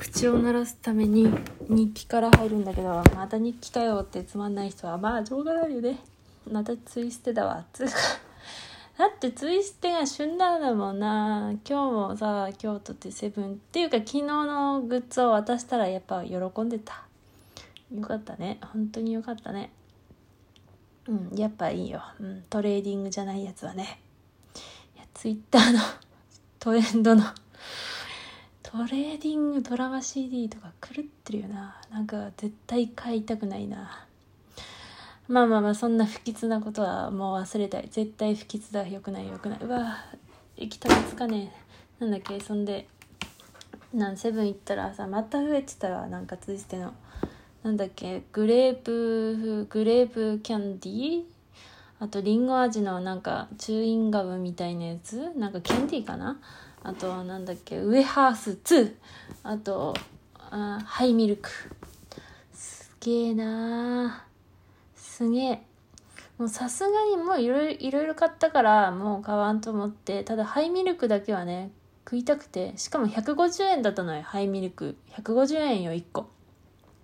口を鳴らすために日記から入るんだけどまた日記かよってつまんない人はまあしょうがないよね。またツイステだわ。つうかだってツイステが旬なんだもんな。今日もさ京都ってセブン。っていうか昨日のグッズを渡したらやっぱ喜んでた。よかったね。本当によかったね。うんやっぱいいよ、うん、トレーディングじゃないやつはね。いやツイッターのトレンドのトレーディングドラマ CD とか狂ってるよな。なんか絶対買いたくないな。まあまあまあそんな不吉なことはもう忘れたい。絶対不吉だよくないよくない。うわ行きたがつかねえ。なんだっけそんでなんセブン行ったらさまた増えてたわ。なんかついての。なんだっけグレープグレープキャンディーあとリンゴ味のなんかチューインガムみたいなやつ？なんかキャンディーかな？あとなんだっけ？ウエハース2あとあハイミルク。すげえなすげえ。もうさすがにもういろいろ買ったからもう買わんと思って。ただハイミルクだけはね食いたくて。しかも150円だったのよハイミルク。150円よ1個。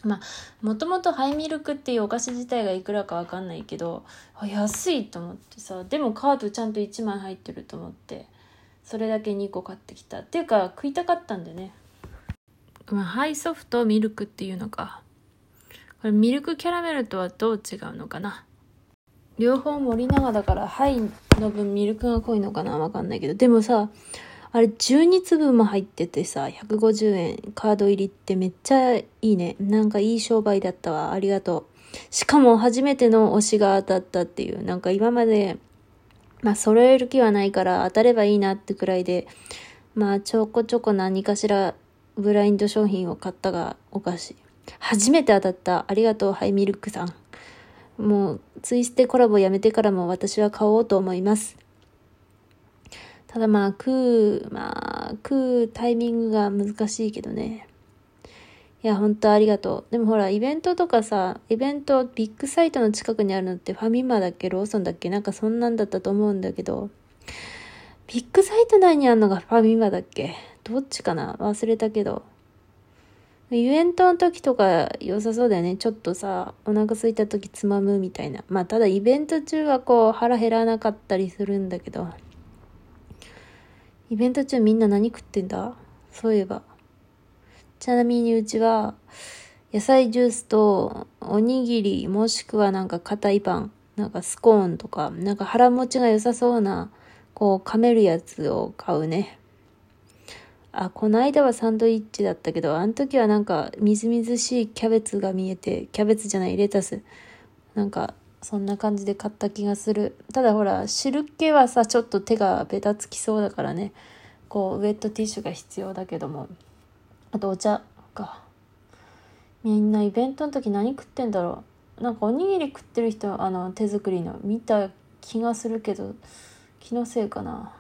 まあもともとハイミルクっていうお菓子自体がいくらかわかんないけどあ安いと思ってさでもカードちゃんと1枚入ってると思ってそれだけ2個買ってきた。っていうか食いたかったんでね、まあ、ハイソフトミルクっていうのか。これミルクキャラメルとはどう違うのかな？両方森永だからハイの分ミルクが濃いのかな？わかんないけど。でもさあれ12粒も入っててさ150円カード入りってめっちゃいいねなんかいい商売だったわありがとうしかも初めての推しが当たったっていうなんか今までまあ、揃える気はないから当たればいいなってくらいで、まあ、ちょこちょこ何かしらブラインド商品を買ったがおかしい。初めて当たった。ありがとう、ハイミルクさん。もう、ツイステコラボやめてからも私は買おうと思います。ただまあ、食う、まあ、食うタイミングが難しいけどね。いや、本当ありがとう。でもほら、イベントとかさ、イベント、ビッグサイトの近くにあるのってファミマだっけ？ローソンだっけ？なんかそんなんだったと思うんだけど、ビッグサイト内にあるのがファミマだっけ？どっちかな？忘れたけど。イベントの時とか良さそうだよね。ちょっとさ、お腹空いた時つまむみたいな。まあ、ただイベント中はこう腹減らなかったりするんだけど。イベント中みんな何食ってんだ？そういえば。ちなみにうちは、野菜ジュースと、おにぎり、もしくはなんか硬いパン、なんかスコーンとか、なんか腹持ちが良さそうな、こう、噛めるやつを買うね。あ、この間はサンドイッチだったけど、あの時はなんか、みずみずしいキャベツが見えて、キャベツじゃない、レタス。なんか、そんな感じで買った気がする。ただほら、汁気はさ、ちょっと手がベタつきそうだからね。こう、ウェットティッシュが必要だけども。あとお茶かみんなイベントの時何食ってんだろうなんかおにぎり食ってる人あの手作りの見た気がするけど気のせいかな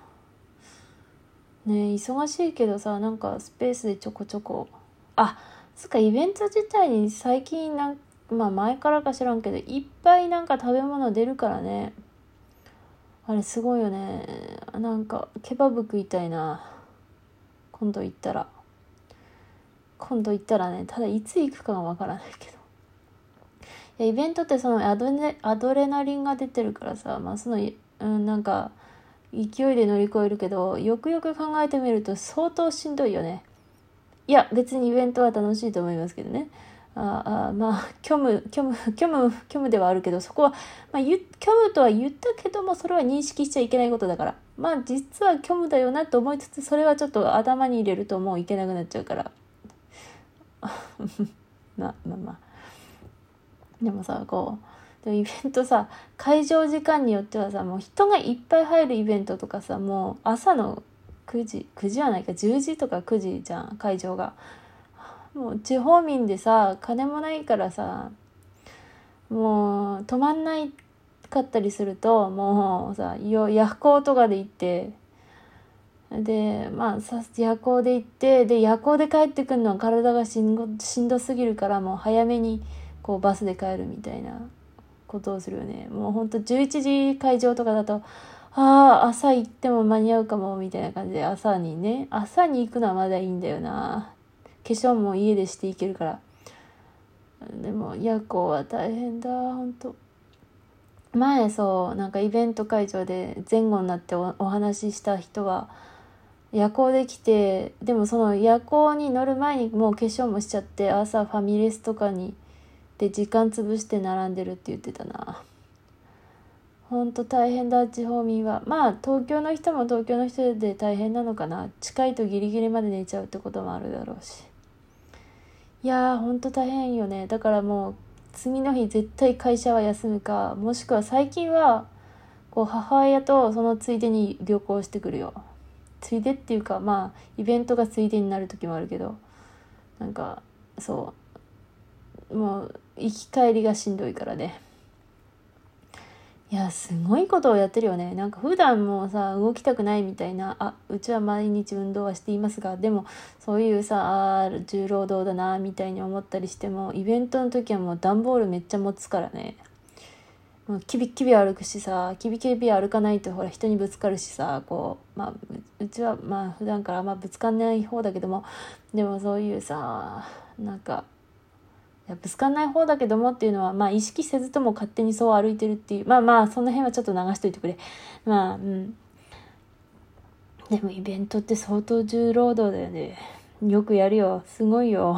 ね忙しいけどさなんかスペースでちょこちょこあそっかイベント自体に最近なんまあ前からか知らんけどいっぱいなんか食べ物出るからね。あれすごいよね。なんかケバブ食いたいな。今度行ったら。今度行ったらねただいつ行くかがわからないけど。いやイベントってそのアドネアドレナリンが出てるからさまあそのうんなんか勢いで乗り越えるけどよくよく考えてみると相当しんどいよね。いや別にイベントは楽しいと思いますけどね。ああまあ虚無虚無虚無虚無ではあるけどそこは、まあ、虚無とは言ったけどもそれは認識しちゃいけないことだから。まあ実は虚無だよなと思いつつそれはちょっと頭に入れるともういけなくなっちゃうから。まあまあまあ。でもさこうでもイベントさ会場時間によってはさもう人がいっぱい入るイベントとかさもう朝の9時9時はないか10時とか9時じゃん会場が。もう地方民でさ金もないからさもう止まんないかったりするともうさ夜行とかで行ってでまあ夜行で行ってで夜行で帰ってくるのは体がしんしんどすぎるからもう早めにこうバスで帰るみたいなことをするよね。もうほんと11時会場とかだとああ朝行っても間に合うかもみたいな感じで朝にね朝に行くのはまだいいんだよな。化粧も家でしていけるから。でも夜行は大変だ。本当。前そうなんかイベント会場で前後になってお話しした人は夜行で来てでもその夜行に乗る前にもう化粧もしちゃって朝ファミレスとかにで時間潰して並んでるって言ってたな。ほんと大変だ地方民は。まあ東京の人も東京の人で大変なのかな。近いとギリギリまで寝ちゃうってこともあるだろうし。いやーほんと大変よね。だからもう次の日絶対会社は休むかもしくは最近はこう母親とそのついでに旅行してくるよ。ついでっていうかまあイベントがついでになる時もあるけどなんかそう。もう行き帰りがしんどいからね。いやすごいことをやってるよね。なんか普段もさ動きたくないみたいなあうちは毎日運動はしていますがでもそういうさあ重労働だなみたいに思ったりしてもイベントの時はもう段ボールめっちゃ持つからね。もうキビキビ歩くしさキビキビ歩かないとほら人にぶつかるしさこうまあうちはまあ普段からあんまぶつかんない方だけどもでもそういうさなんかぶつかんない方だけどもっていうのは、まあ意識せずとも勝手にそう歩いてるっていう。まあまあ、その辺はちょっと流しといてくれ。まあ、うん。でもイベントって相当重労働だよね。よくやるよ。すごいよ。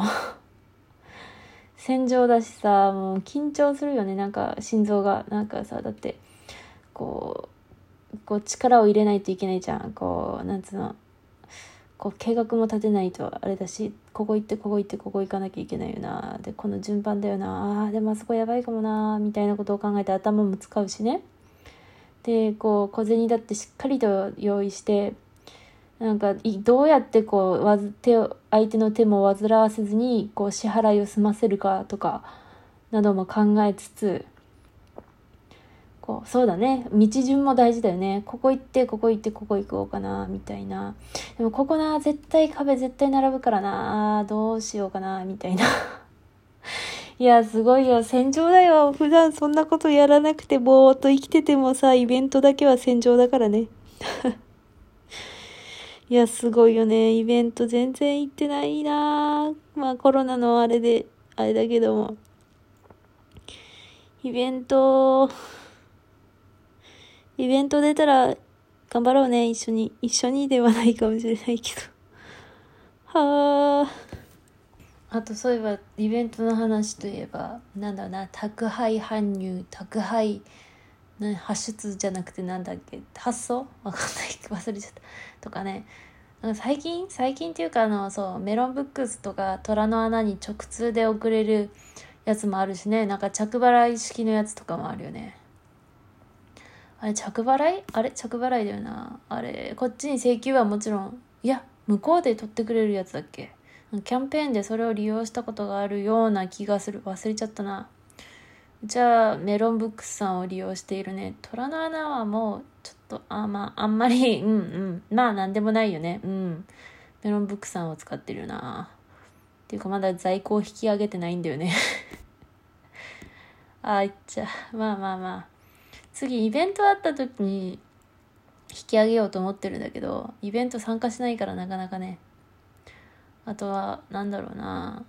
戦場だしさ、もう緊張するよね。なんか心臓が。なんかさ、だって、こう、こう力を入れないといけないじゃん。こう、なんつうの。こう計画も立てないとあれだしここ行ってここ行ってここ行かなきゃいけないよな。でこの順番だよな。あでもあそこやばいかもな。みたいなことを考えて頭も使うしね。でこう小銭だってしっかりと用意してなんかどうやってこうわず手を相手の手も煩わせずにこう支払いを済ませるかとかなども考えつつこうそうだね。道順も大事だよね。ここ行ってここ行ってここ行こうかなみたいな。でもここな絶対壁絶対並ぶからな。どうしようかなみたいな。いやすごいよ。戦場だよ。普段そんなことやらなくてぼーっと生きててもさイベントだけは戦場だからね。いやすごいよね。イベント全然行ってないな。まあコロナのあれであれだけども。イベントイベント出たら頑張ろうね、一緒に。一緒にではないかもしれないけど。はあ。あとそういえば、イベントの話といえば、なんだろうな、宅配搬入、宅配、な発出じゃなくてなんだっけ、発送？わかんない。忘れちゃった。とかね。なんか最近？最近っていうかあの、そう、メロンブックスとか虎の穴に直通で送れるやつもあるしね。なんか着払い式のやつとかもあるよね。あれ着払い？あれ？着払いだよな。あれこっちに請求はもちろんいや向こうで取ってくれるやつだっけ？キャンペーンでそれを利用したことがあるような気がする。忘れちゃったな。じゃあメロンブックスさんを利用しているね。虎の穴はもうちょっとあまああんまり うんうん。まあなんでもないよね。うん。メロンブックさんを使ってるな。っていうかまだ在庫を引き上げてないんだよね。あいっちゃまあまあまあ。次イベントあった時に引き上げようと思ってるんだけどイベント参加しないからなかなかね。あとはなんだろうな。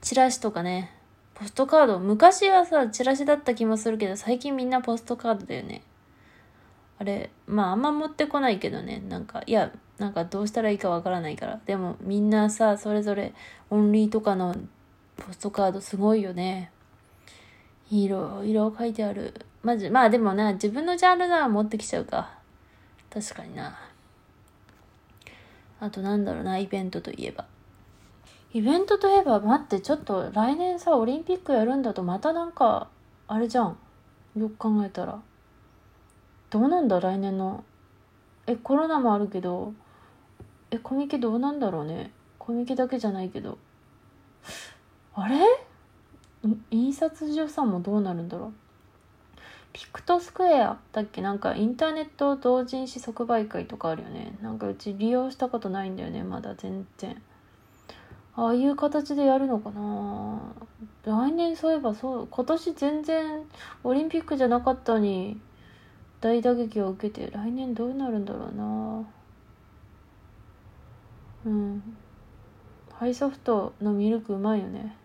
チラシとかね。ポストカード。昔はさチラシだった気もするけど最近みんなポストカードだよね。あれまああんま持ってこないけどね。なんかいやなんかどうしたらいいかわからないから。でもみんなさそれぞれオンリーとかのポストカードすごいよね。いろいろ書いてある。まじ、まあでもな、自分のジャンルなら持ってきちゃうか。確かにな。あとなんだろうな、イベントといえば。イベントといえば、待って、ちょっと来年さ、オリンピックやるんだとまたなんか、あれじゃん。よく考えたら。どうなんだ、来年の。え、コロナもあるけど、え、コミケどうなんだろうね。コミケだけじゃないけど。あれ？印刷所さんもどうなるんだろう。ピクトスクエアだっけ？なんかインターネット同人誌即売会とかあるよね。なんかうち利用したことないんだよねまだ全然。ああいう形でやるのかな。来年そういえばそう今年全然オリンピックじゃなかったに大打撃を受けて来年どうなるんだろうな。うん。ハイソフトのミルクうまいよね。